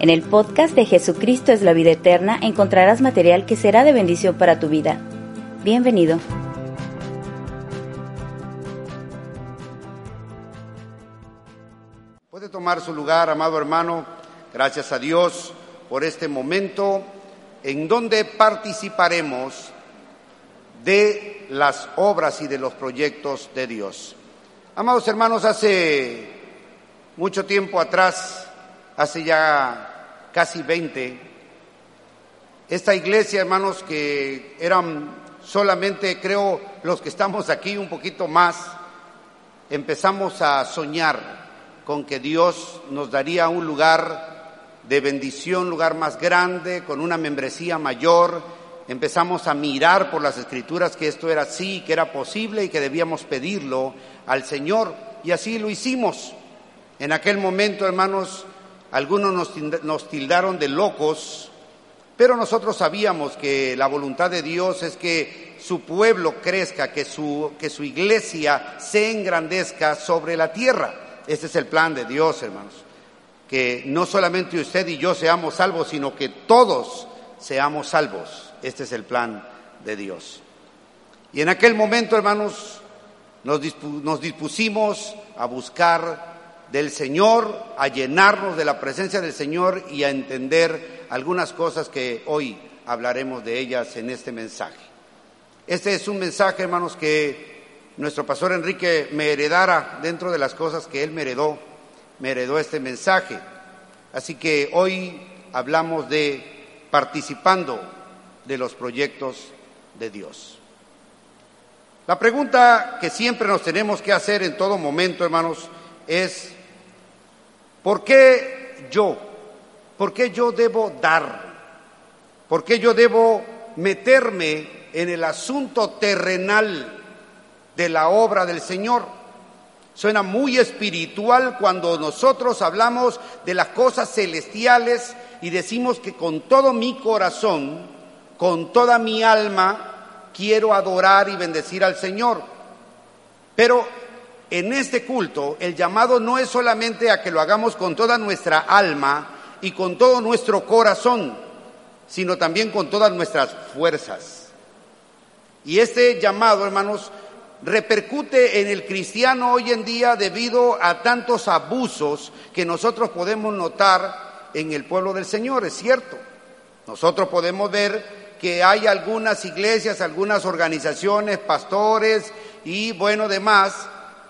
En el podcast de Jesucristo es la vida eterna encontrarás material que será de bendición para tu vida. Bienvenido. Puede tomar su lugar, amado hermano. Gracias a Dios por este momento en donde participaremos de las obras y de los proyectos de Dios. Amados hermanos, hace mucho tiempo atrás, hace ya casi 20, esta iglesia, hermanos, que eran solamente, creo, los que estamos aquí un poquito más, empezamos a soñar con que Dios nos daría un lugar de bendición, lugar más grande, con una membresía mayor. Empezamos a mirar por las escrituras que esto era así, que era posible y que debíamos pedirlo al Señor. Y así lo hicimos. En aquel momento, hermanos, algunos nos tildaron de locos, pero nosotros sabíamos que la voluntad de Dios es que su pueblo crezca, que su, que su iglesia se engrandezca sobre la tierra. Este es el plan de Dios, hermanos. Que no solamente usted y yo seamos salvos, sino que todos seamos salvos. Este es el plan de Dios. Y en aquel momento, hermanos, nos, nos dispusimos a buscar del Señor, a llenarnos de la presencia del Señor y a entender algunas cosas que hoy hablaremos de ellas en este mensaje. Este es un mensaje, hermanos, que nuestro pastor Enrique me heredara dentro de las cosas que él me heredó, me heredó este mensaje. Así que hoy hablamos de participando de los proyectos de Dios. La pregunta que siempre nos tenemos que hacer en todo momento, hermanos, es, ¿por qué yo? ¿Por qué yo debo dar? ¿Por qué yo debo meterme en el asunto terrenal de la obra del Señor. Suena muy espiritual cuando nosotros hablamos de las cosas celestiales y decimos que con todo mi corazón, con toda mi alma, quiero adorar y bendecir al Señor. Pero en este culto el llamado no es solamente a que lo hagamos con toda nuestra alma y con todo nuestro corazón, sino también con todas nuestras fuerzas. Y este llamado, hermanos, repercute en el cristiano hoy en día debido a tantos abusos que nosotros podemos notar en el pueblo del Señor, es cierto. Nosotros podemos ver que hay algunas iglesias, algunas organizaciones, pastores y bueno, demás,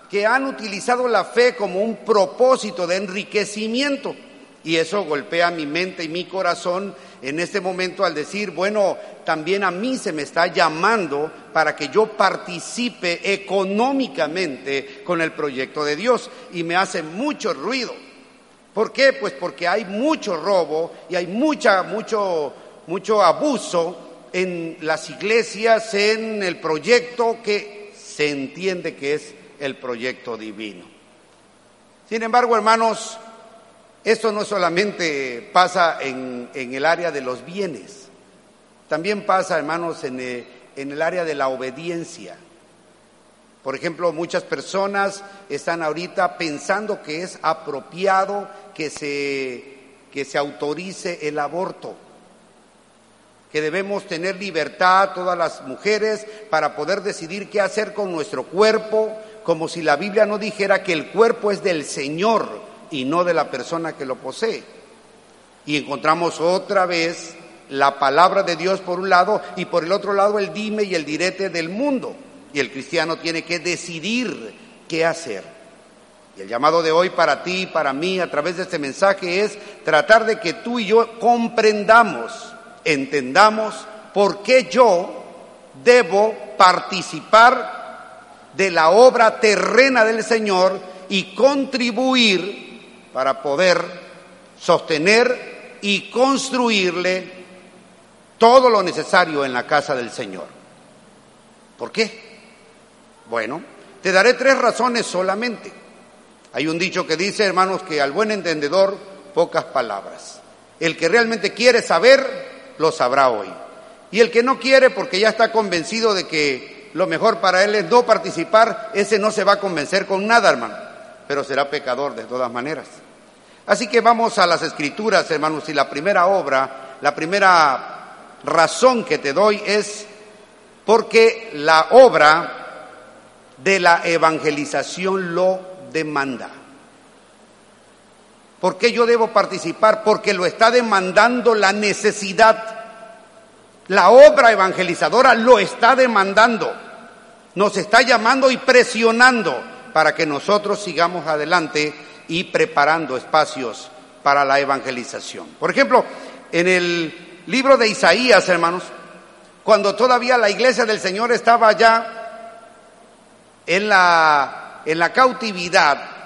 que han utilizado la fe como un propósito de enriquecimiento. Y eso golpea mi mente y mi corazón en este momento al decir, bueno, también a mí se me está llamando para que yo participe económicamente con el proyecto de Dios y me hace mucho ruido. ¿Por qué? Pues porque hay mucho robo y hay mucha, mucho, mucho abuso en las iglesias, en el proyecto que se entiende que es el proyecto divino. Sin embargo, hermanos, esto no solamente pasa en, el área de los bienes, también pasa, hermanos, en el, en el área de la obediencia. Por ejemplo, muchas personas están ahorita pensando que es apropiado que se, que se autorice el aborto, que debemos tener libertad todas las mujeres para poder decidir qué hacer con nuestro cuerpo, como si la Biblia no dijera que el cuerpo es del Señor y no de la persona que lo posee. Y encontramos otra vez la palabra de Dios por un lado y por el otro lado el dime y el direte del mundo. Y el cristiano tiene que decidir qué hacer. Y el llamado de hoy para ti y para mí a través de este mensaje es tratar de que tú y yo comprendamos, entendamos por qué yo debo participar de la obra terrena del Señor y contribuir para poder sostener y construirle todo lo necesario en la casa del Señor. ¿Por qué? Bueno, te daré tres razones solamente. Hay un dicho que dice, hermanos, que al buen entendedor pocas palabras. El que realmente quiere saber, lo sabrá hoy. Y el que no quiere porque ya está convencido de que lo mejor para él es no participar, ese no se va a convencer con nada, hermano, pero será pecador de todas maneras. Así que vamos a las escrituras, hermanos, y la primera obra, la primera razón que te doy es porque la obra de la evangelización lo demanda. ¿Por qué yo debo participar? Porque lo está demandando la necesidad. La obra evangelizadora lo está demandando. Nos está llamando y presionando para que nosotros sigamos adelante y preparando espacios para la evangelización. Por ejemplo, en el libro de Isaías, hermanos, cuando todavía la iglesia del Señor estaba ya en la, en la cautividad,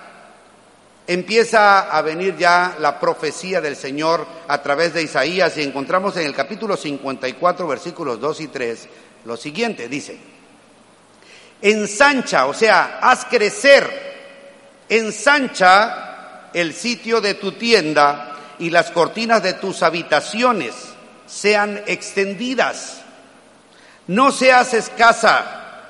empieza a venir ya la profecía del Señor a través de Isaías y encontramos en el capítulo 54, versículos 2 y 3, lo siguiente, dice, ensancha, o sea, haz crecer, ensancha el sitio de tu tienda y las cortinas de tus habitaciones sean extendidas. No seas escasa,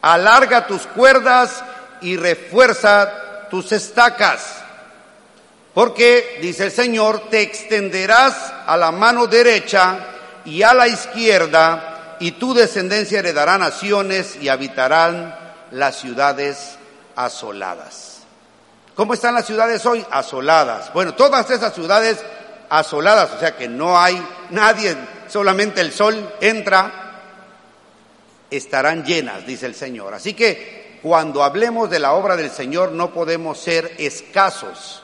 alarga tus cuerdas y refuerza tus estacas. Porque, dice el Señor, te extenderás a la mano derecha y a la izquierda, y tu descendencia heredará naciones y habitarán las ciudades asoladas. ¿Cómo están las ciudades hoy? Asoladas. Bueno, todas esas ciudades asoladas, o sea que no hay nadie, solamente el sol entra estarán llenas, dice el Señor. Así que cuando hablemos de la obra del Señor no podemos ser escasos.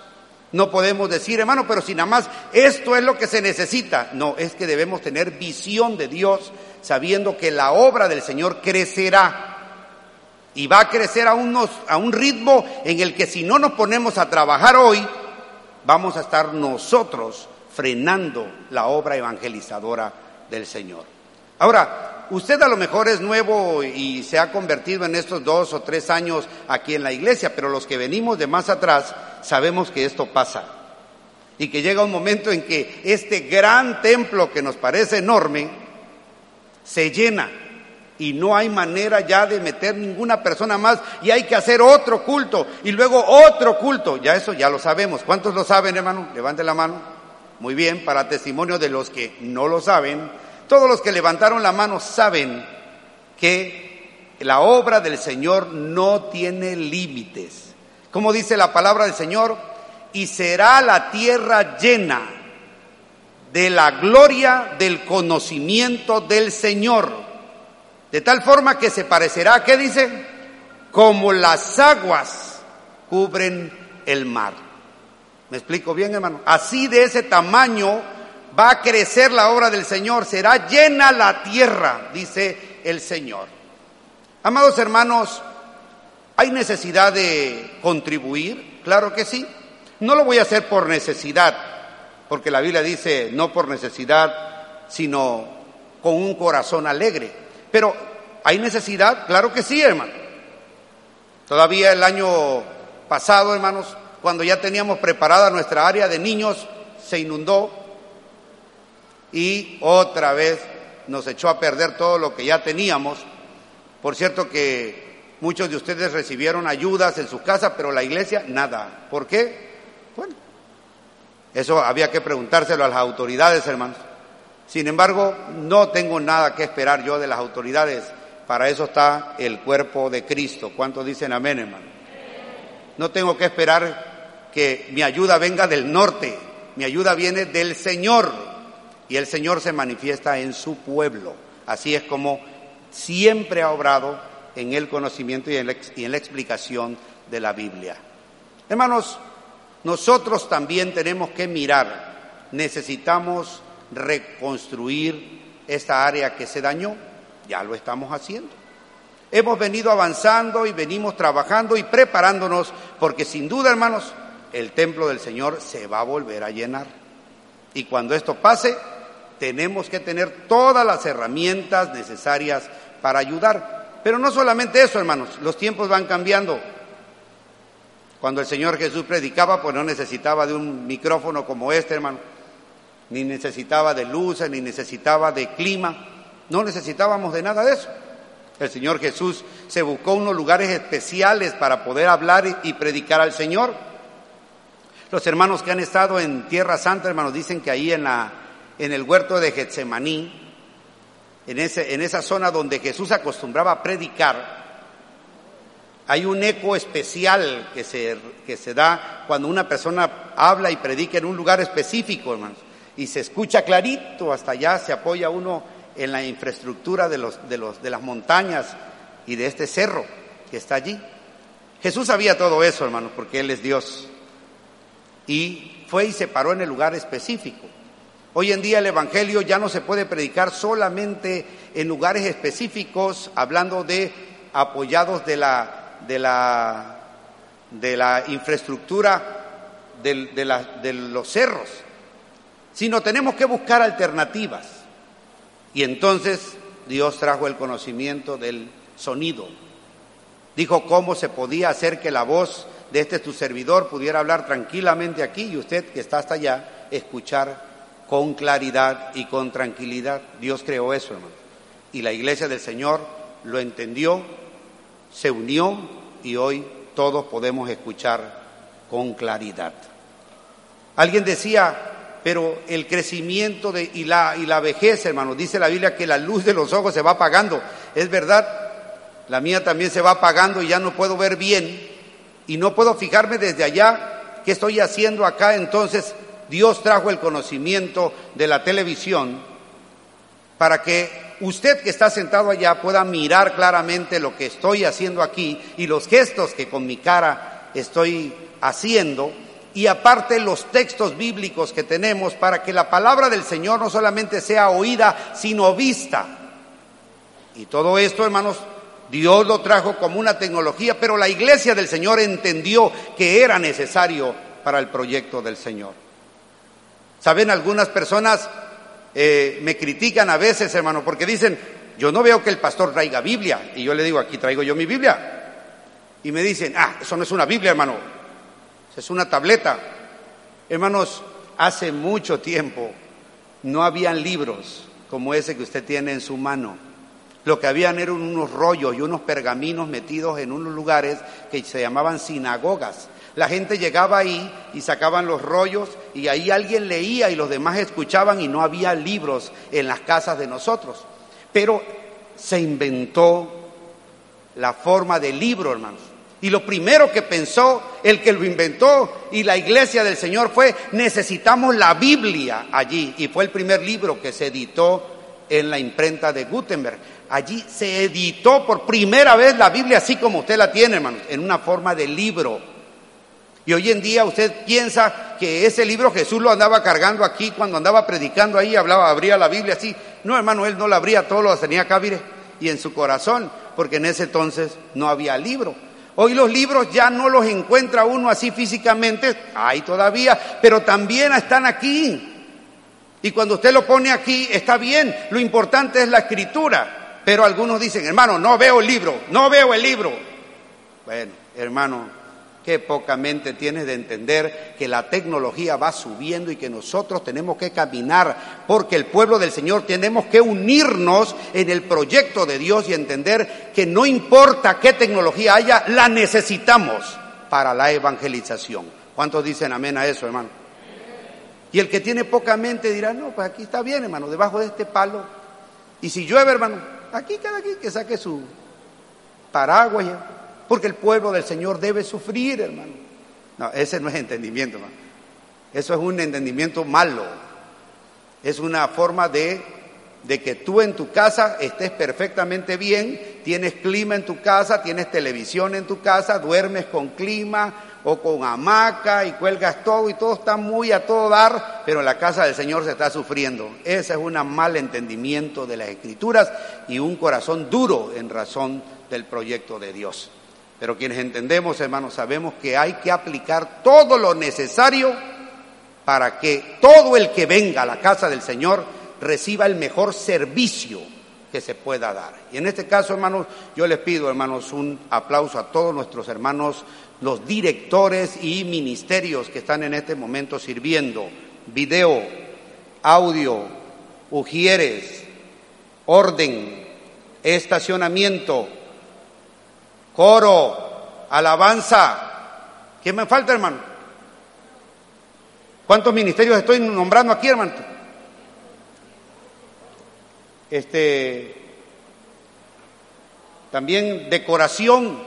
No podemos decir, hermano, pero si nada más esto es lo que se necesita. No, es que debemos tener visión de Dios sabiendo que la obra del Señor crecerá. Y va a crecer a, unos, a un ritmo en el que si no nos ponemos a trabajar hoy, vamos a estar nosotros frenando la obra evangelizadora del Señor. Ahora, usted a lo mejor es nuevo y se ha convertido en estos dos o tres años aquí en la iglesia, pero los que venimos de más atrás sabemos que esto pasa. Y que llega un momento en que este gran templo que nos parece enorme se llena y no hay manera ya de meter ninguna persona más y hay que hacer otro culto y luego otro culto. Ya eso ya lo sabemos. ¿Cuántos lo saben, hermano? Levante la mano. Muy bien, para testimonio de los que no lo saben, todos los que levantaron la mano saben que la obra del Señor no tiene límites. Como dice la palabra del Señor, y será la tierra llena de la gloria del conocimiento del Señor. De tal forma que se parecerá, ¿qué dice? Como las aguas cubren el mar. ¿Me explico bien, hermano? Así de ese tamaño va a crecer la obra del Señor, será llena la tierra, dice el Señor. Amados hermanos, ¿hay necesidad de contribuir? Claro que sí. No lo voy a hacer por necesidad, porque la Biblia dice no por necesidad, sino con un corazón alegre. Pero, ¿hay necesidad? Claro que sí, hermano. Todavía el año pasado, hermanos, cuando ya teníamos preparada nuestra área de niños, se inundó y otra vez nos echó a perder todo lo que ya teníamos. Por cierto que muchos de ustedes recibieron ayudas en su casa, pero la iglesia nada. ¿Por qué? Bueno, eso había que preguntárselo a las autoridades, hermanos. Sin embargo, no tengo nada que esperar yo de las autoridades. Para eso está el cuerpo de Cristo. ¿Cuántos dicen amén, hermano? No tengo que esperar que mi ayuda venga del norte. Mi ayuda viene del Señor y el Señor se manifiesta en su pueblo. Así es como siempre ha obrado en el conocimiento y en la, explicación de la Biblia. Hermanos, nosotros también tenemos que mirar, necesitamos reconstruir esta área que se dañó, ya lo estamos haciendo. Hemos venido avanzando y venimos trabajando y preparándonos porque sin duda, hermanos, el templo del Señor se va a volver a llenar. Y cuando esto pase, tenemos que tener todas las herramientas necesarias para ayudar. Pero no solamente eso, hermanos, los tiempos van cambiando. Cuando el Señor Jesús predicaba, pues no necesitaba de un micrófono como este, hermano, ni necesitaba de luces, ni necesitaba de clima, no necesitábamos de nada de eso. El Señor Jesús se buscó unos lugares especiales para poder hablar y predicar al Señor. Los hermanos que han estado en Tierra Santa, hermanos, dicen que ahí en, la, en el huerto de Getsemaní, en, ese, en esa zona donde Jesús acostumbraba a predicar, hay un eco especial que se, que se da cuando una persona habla y predica en un lugar específico, hermanos, y se escucha clarito, hasta allá se apoya uno en la infraestructura de, los, de, los, de las montañas y de este cerro que está allí. Jesús sabía todo eso, hermanos, porque Él es Dios. Y fue y se paró en el lugar específico. Hoy en día el Evangelio ya no se puede predicar solamente en lugares específicos, hablando de apoyados de la, de la, infraestructura de, de los cerros, sino tenemos que buscar alternativas. Y entonces Dios trajo el conocimiento del sonido. Dijo cómo se podía hacer que la voz de este tu servidor pudiera hablar tranquilamente aquí y usted que está hasta allá escuchar con claridad y con tranquilidad. Dios creó eso, hermano. Y la iglesia del Señor lo entendió, se unió y hoy todos podemos escuchar con claridad. Alguien decía, pero el crecimiento de, y, la, y la vejez, hermano, dice la Biblia que la luz de los ojos se va apagando. Es verdad, la mía también se va apagando y ya no puedo ver bien y no puedo fijarme desde allá qué estoy haciendo acá. Entonces Dios trajo el conocimiento de la televisión para que usted que está sentado allá pueda mirar claramente lo que estoy haciendo aquí y los gestos que con mi cara estoy haciendo y aparte los textos bíblicos que tenemos para que la palabra del Señor no solamente sea oída, sino vista. Y todo esto, hermanos, Dios lo trajo como una tecnología, pero la iglesia del Señor entendió que era necesario para el proyecto del Señor. Saben, algunas personas eh, me critican a veces, hermano, porque dicen, yo no veo que el pastor traiga Biblia. Y yo le digo, aquí traigo yo mi Biblia. Y me dicen, ah, eso no es una Biblia, hermano es una tableta. Hermanos, hace mucho tiempo no habían libros como ese que usted tiene en su mano. Lo que habían eran unos rollos y unos pergaminos metidos en unos lugares que se llamaban sinagogas. La gente llegaba ahí y sacaban los rollos y ahí alguien leía y los demás escuchaban y no había libros en las casas de nosotros. Pero se inventó la forma de libro, hermanos. Y lo primero que pensó el que lo inventó y la iglesia del Señor fue, necesitamos la Biblia allí. Y fue el primer libro que se editó en la imprenta de Gutenberg. Allí se editó por primera vez la Biblia así como usted la tiene, hermanos, en una forma de libro. Y hoy en día usted piensa que ese libro Jesús lo andaba cargando aquí cuando andaba predicando ahí, hablaba, abría la Biblia así. No, hermano, él no la abría, todo lo tenía acá, y en su corazón, porque en ese entonces no había libro. Hoy los libros ya no los encuentra uno así físicamente, hay todavía, pero también están aquí. Y cuando usted lo pone aquí, está bien, lo importante es la escritura. Pero algunos dicen, hermano, no veo el libro, no veo el libro. Bueno, hermano, Qué poca mente tienes de entender que la tecnología va subiendo y que nosotros tenemos que caminar porque el pueblo del Señor tenemos que unirnos en el proyecto de Dios y entender que no importa qué tecnología haya, la necesitamos para la evangelización. ¿Cuántos dicen amén a eso, hermano? Y el que tiene poca mente dirá, no, pues aquí está bien, hermano, debajo de este palo. Y si llueve, hermano, aquí cada quien que saque su paraguas. Porque el pueblo del Señor debe sufrir, hermano. No, ese no es entendimiento, hermano. Eso es un entendimiento malo. Es una forma de, que tú en tu casa estés perfectamente bien, tienes clima en tu casa, tienes televisión en tu casa, duermes con clima o con hamaca y cuelgas todo y todo está muy a todo dar, pero la casa del Señor se está sufriendo. Ese es un mal entendimiento de las escrituras y un corazón duro en razón del proyecto de Dios. Pero quienes entendemos, hermanos, sabemos que hay que aplicar todo lo necesario para que todo el que venga a la casa del Señor reciba el mejor servicio que se pueda dar. Y en este caso, hermanos, yo les pido, hermanos, un aplauso a todos nuestros hermanos, los directores y ministerios que están en este momento sirviendo. Video, audio, ujieres, orden, estacionamiento, coro, alabanza. ¿Qué me falta, hermano? ¿Cuántos ministerios estoy nombrando aquí, hermano? Este, también decoración.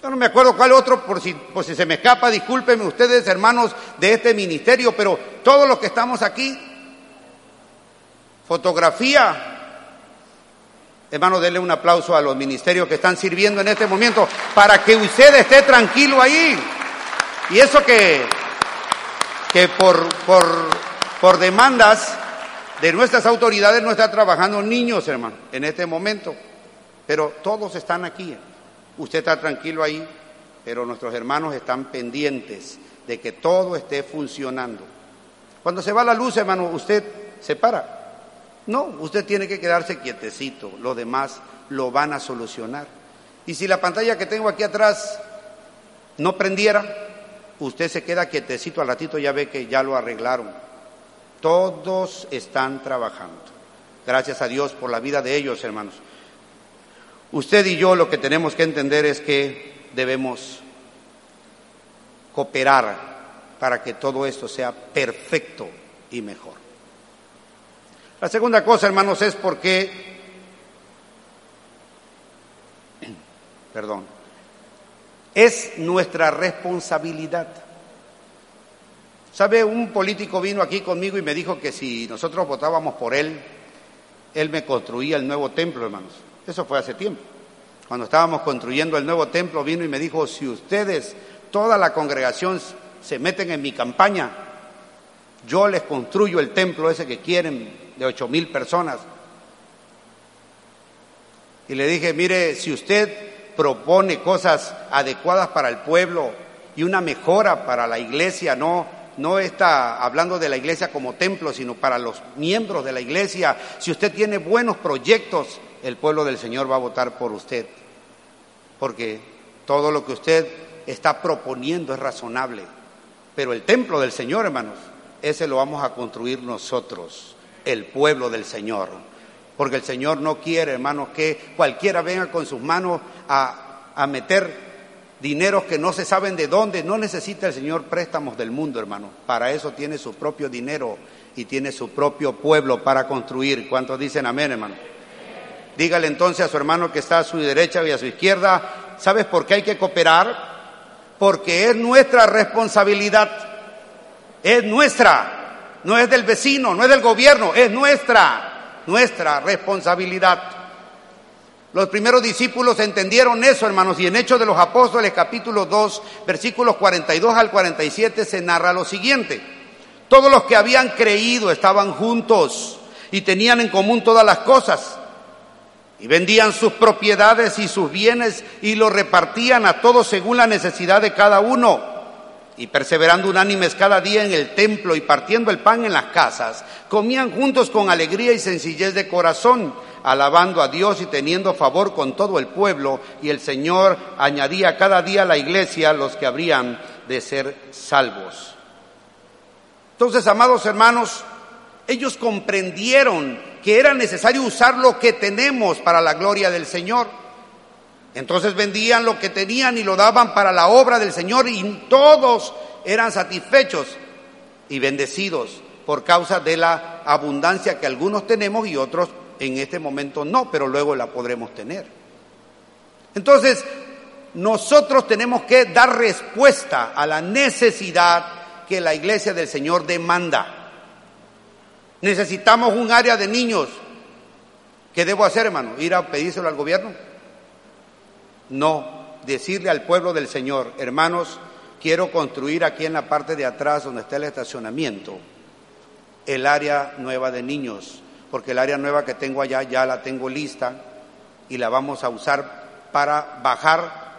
Yo no me acuerdo cuál otro, por si, por si se me escapa, discúlpenme ustedes, hermanos de este ministerio, pero todos los que estamos aquí, fotografía, Hermano, denle un aplauso a los ministerios que están sirviendo en este momento para que usted esté tranquilo ahí. Y eso que, que por, por, por demandas de nuestras autoridades no está trabajando niños, hermano, en este momento. Pero todos están aquí. Usted está tranquilo ahí, pero nuestros hermanos están pendientes de que todo esté funcionando. Cuando se va la luz, hermano, usted se para no, usted tiene que quedarse quietecito, lo demás lo van a solucionar. Y si la pantalla que tengo aquí atrás no prendiera, usted se queda quietecito al ratito, ya ve que ya lo arreglaron. Todos están trabajando. Gracias a Dios por la vida de ellos, hermanos. Usted y yo lo que tenemos que entender es que debemos cooperar para que todo esto sea perfecto y mejor. La segunda cosa, hermanos, es porque, perdón, es nuestra responsabilidad. ¿Sabe? Un político vino aquí conmigo y me dijo que si nosotros votábamos por él, él me construía el nuevo templo, hermanos. Eso fue hace tiempo. Cuando estábamos construyendo el nuevo templo, vino y me dijo, si ustedes, toda la congregación, se meten en mi campaña, yo les construyo el templo ese que quieren de ocho mil personas. Y le dije, mire, si usted propone cosas adecuadas para el pueblo y una mejora para la iglesia, no, no está hablando de la iglesia como templo, sino para los miembros de la iglesia, si usted tiene buenos proyectos, el pueblo del Señor va a votar por usted. Porque todo lo que usted está proponiendo es razonable. Pero el templo del Señor, hermanos, ese lo vamos a construir nosotros el pueblo del Señor. Porque el Señor no quiere, hermanos, que cualquiera venga con sus manos a, a meter dineros que no se saben de dónde. No necesita el Señor préstamos del mundo, hermano. Para eso tiene su propio dinero y tiene su propio pueblo para construir. ¿Cuántos dicen amén, hermano? Dígale entonces a su hermano que está a su derecha y a su izquierda, ¿sabes por qué hay que cooperar? Porque es nuestra responsabilidad, es nuestra no es del vecino, no es del gobierno, es nuestra, nuestra responsabilidad. Los primeros discípulos entendieron eso, hermanos, y en Hechos de los Apóstoles, capítulo 2, versículos 42 al 47, se narra lo siguiente. Todos los que habían creído estaban juntos y tenían en común todas las cosas. Y vendían sus propiedades y sus bienes y lo repartían a todos según la necesidad de cada uno y perseverando unánimes cada día en el templo y partiendo el pan en las casas, comían juntos con alegría y sencillez de corazón, alabando a Dios y teniendo favor con todo el pueblo, y el Señor añadía cada día a la iglesia los que habrían de ser salvos. Entonces, amados hermanos, ellos comprendieron que era necesario usar lo que tenemos para la gloria del Señor. Entonces vendían lo que tenían y lo daban para la obra del Señor y todos eran satisfechos y bendecidos por causa de la abundancia que algunos tenemos y otros en este momento no, pero luego la podremos tener. Entonces, nosotros tenemos que dar respuesta a la necesidad que la iglesia del Señor demanda. Necesitamos un área de niños. ¿Qué debo hacer, hermano? ¿Ir a pedírselo al gobierno? No, decirle al pueblo del Señor, hermanos, quiero construir aquí en la parte de atrás donde está el estacionamiento el área nueva de niños, porque el área nueva que tengo allá ya la tengo lista y la vamos a usar para bajar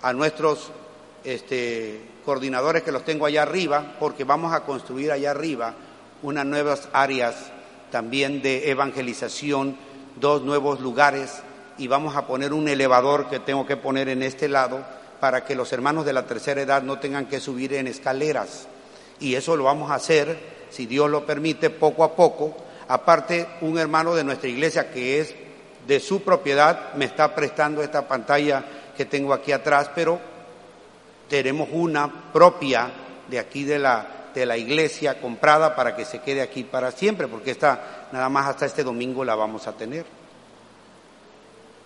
a nuestros este, coordinadores que los tengo allá arriba, porque vamos a construir allá arriba unas nuevas áreas también de evangelización, dos nuevos lugares y vamos a poner un elevador que tengo que poner en este lado para que los hermanos de la tercera edad no tengan que subir en escaleras. Y eso lo vamos a hacer, si Dios lo permite, poco a poco. Aparte, un hermano de nuestra iglesia que es de su propiedad me está prestando esta pantalla que tengo aquí atrás, pero tenemos una propia de aquí de la, de la iglesia comprada para que se quede aquí para siempre, porque esta nada más hasta este domingo la vamos a tener.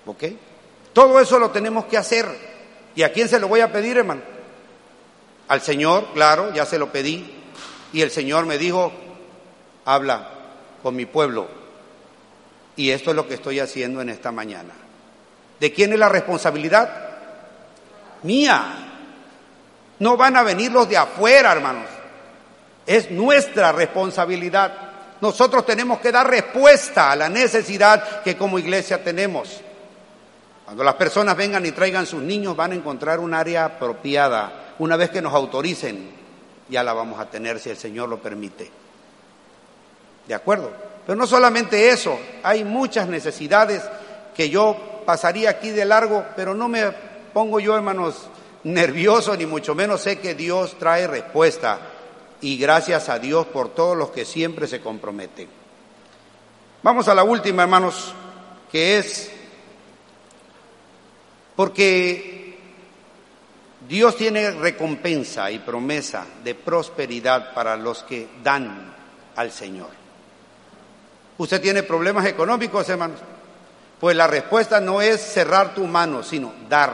¿Ok? Todo eso lo tenemos que hacer. ¿Y a quién se lo voy a pedir, hermano? Al Señor, claro, ya se lo pedí. Y el Señor me dijo, habla con mi pueblo. Y esto es lo que estoy haciendo en esta mañana. ¿De quién es la responsabilidad? Mía. No van a venir los de afuera, hermanos. Es nuestra responsabilidad. Nosotros tenemos que dar respuesta a la necesidad que como iglesia tenemos. Cuando las personas vengan y traigan sus niños van a encontrar un área apropiada. Una vez que nos autoricen, ya la vamos a tener si el Señor lo permite. ¿De acuerdo? Pero no solamente eso, hay muchas necesidades que yo pasaría aquí de largo, pero no me pongo yo, hermanos, nervioso, ni mucho menos sé que Dios trae respuesta. Y gracias a Dios por todos los que siempre se comprometen. Vamos a la última, hermanos, que es porque Dios tiene recompensa y promesa de prosperidad para los que dan al Señor. ¿Usted tiene problemas económicos, hermanos? Pues la respuesta no es cerrar tu mano, sino dar.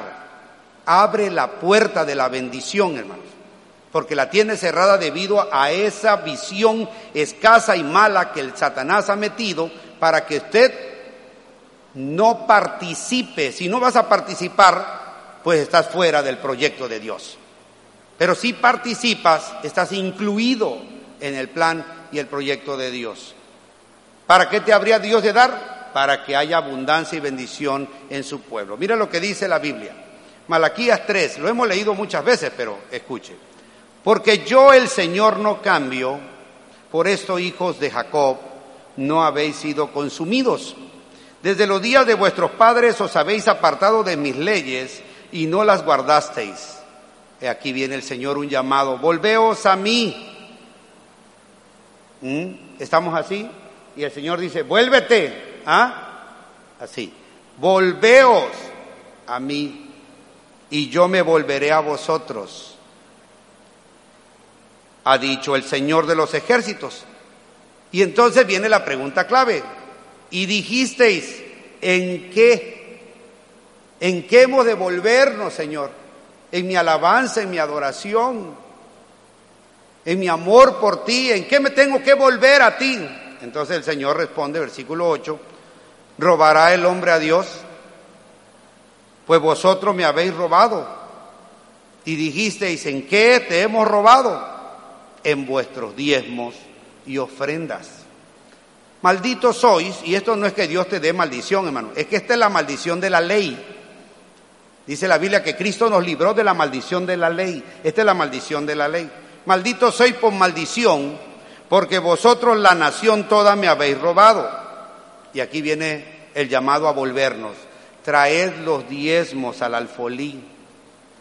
Abre la puerta de la bendición, hermanos, porque la tiene cerrada debido a esa visión escasa y mala que el Satanás ha metido para que usted no participe. Si no vas a participar, pues estás fuera del proyecto de Dios. Pero si participas, estás incluido en el plan y el proyecto de Dios. ¿Para qué te habría Dios de dar? Para que haya abundancia y bendición en su pueblo. Mira lo que dice la Biblia. Malaquías 3, lo hemos leído muchas veces, pero escuche. Porque yo el Señor no cambio, por esto hijos de Jacob, no habéis sido consumidos. Desde los días de vuestros padres os habéis apartado de mis leyes y no las guardasteis. Aquí viene el Señor un llamado, volveos a mí. ¿Mm? ¿Estamos así? Y el Señor dice, vuélvete. ¿Ah? Así. Volveos a mí y yo me volveré a vosotros. Ha dicho el Señor de los ejércitos. Y entonces viene la pregunta clave. Y dijisteis, ¿en qué? ¿En qué hemos de volvernos, Señor? En mi alabanza, en mi adoración, en mi amor por ti, ¿en qué me tengo que volver a ti? Entonces el Señor responde, versículo 8, ¿robará el hombre a Dios? Pues vosotros me habéis robado. Y dijisteis, ¿en qué te hemos robado? En vuestros diezmos y ofrendas. Malditos sois, y esto no es que Dios te dé maldición, hermano, es que esta es la maldición de la ley. Dice la Biblia que Cristo nos libró de la maldición de la ley. Esta es la maldición de la ley. Malditos sois por maldición, porque vosotros la nación toda me habéis robado. Y aquí viene el llamado a volvernos. Traed los diezmos al alfolí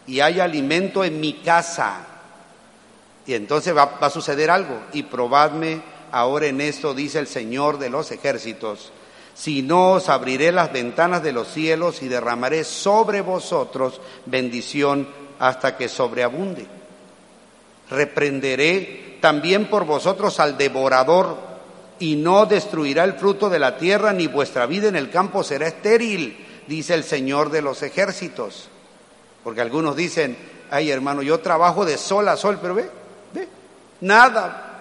y hay alimento en mi casa. Y entonces va, va a suceder algo. Y probadme ahora en esto dice el Señor de los ejércitos, si no os abriré las ventanas de los cielos y derramaré sobre vosotros bendición hasta que sobreabunde. Reprenderé también por vosotros al devorador y no destruirá el fruto de la tierra ni vuestra vida en el campo será estéril, dice el Señor de los ejércitos. Porque algunos dicen, ay hermano, yo trabajo de sol a sol, pero ve, ve, nada,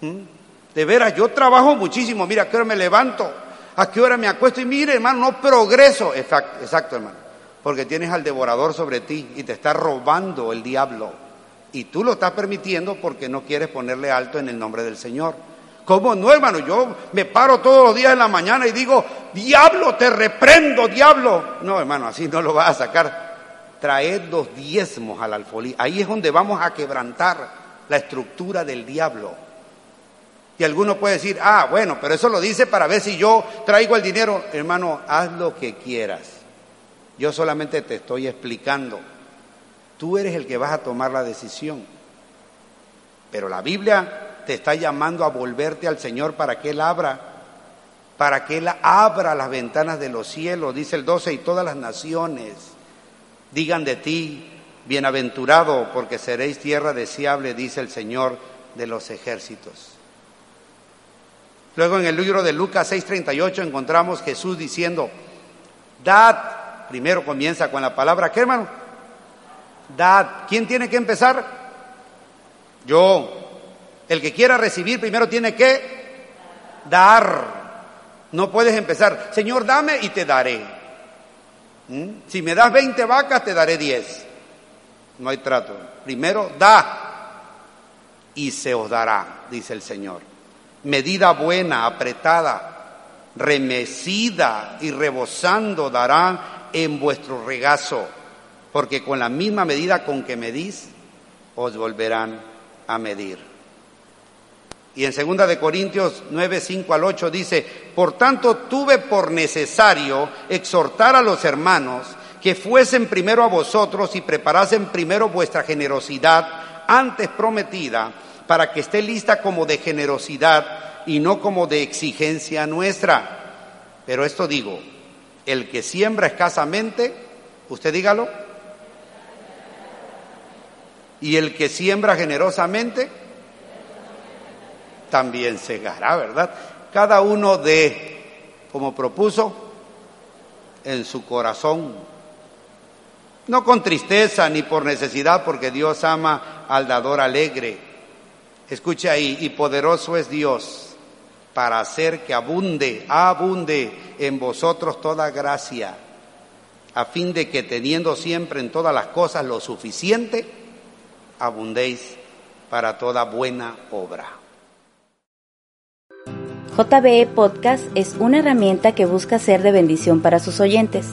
¿Mm? De veras, yo trabajo muchísimo. Mira, a qué hora me levanto, a qué hora me acuesto. Y mire, hermano, no progreso. Exacto, hermano. Porque tienes al devorador sobre ti y te está robando el diablo. Y tú lo estás permitiendo porque no quieres ponerle alto en el nombre del Señor. ¿Cómo no, hermano? Yo me paro todos los días en la mañana y digo, diablo, te reprendo, diablo. No, hermano, así no lo vas a sacar. Traed los diezmos al alfolí. Ahí es donde vamos a quebrantar la estructura del diablo. Y alguno puede decir, ah, bueno, pero eso lo dice para ver si yo traigo el dinero. Hermano, haz lo que quieras. Yo solamente te estoy explicando. Tú eres el que vas a tomar la decisión. Pero la Biblia te está llamando a volverte al Señor para que Él abra, para que Él abra las ventanas de los cielos, dice el 12, y todas las naciones digan de ti, bienaventurado, porque seréis tierra deseable, dice el Señor de los ejércitos. Luego en el libro de Lucas 6:38 encontramos Jesús diciendo, dad, primero comienza con la palabra, ¿qué hermano? Dad. ¿Quién tiene que empezar? Yo. El que quiera recibir primero tiene que dar. No puedes empezar, Señor, dame y te daré. ¿Mm? Si me das 20 vacas, te daré 10. No hay trato. Primero, da y se os dará, dice el Señor. Medida buena, apretada, remecida y rebosando darán en vuestro regazo porque con la misma medida con que medís, os volverán a medir. Y en segunda de Corintios 9, 5 al 8 dice, por tanto tuve por necesario exhortar a los hermanos que fuesen primero a vosotros y preparasen primero vuestra generosidad antes prometida, para que esté lista como de generosidad y no como de exigencia nuestra. Pero esto digo, el que siembra escasamente, usted dígalo, y el que siembra generosamente, también segará, ¿verdad? Cada uno de, como propuso, en su corazón, no con tristeza ni por necesidad, porque Dios ama al dador alegre. Escuche ahí, y poderoso es Dios para hacer que abunde, abunde en vosotros toda gracia, a fin de que teniendo siempre en todas las cosas lo suficiente, abundéis para toda buena obra. JBE Podcast es una herramienta que busca ser de bendición para sus oyentes.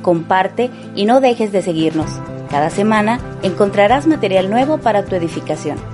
Comparte y no dejes de seguirnos. Cada semana encontrarás material nuevo para tu edificación.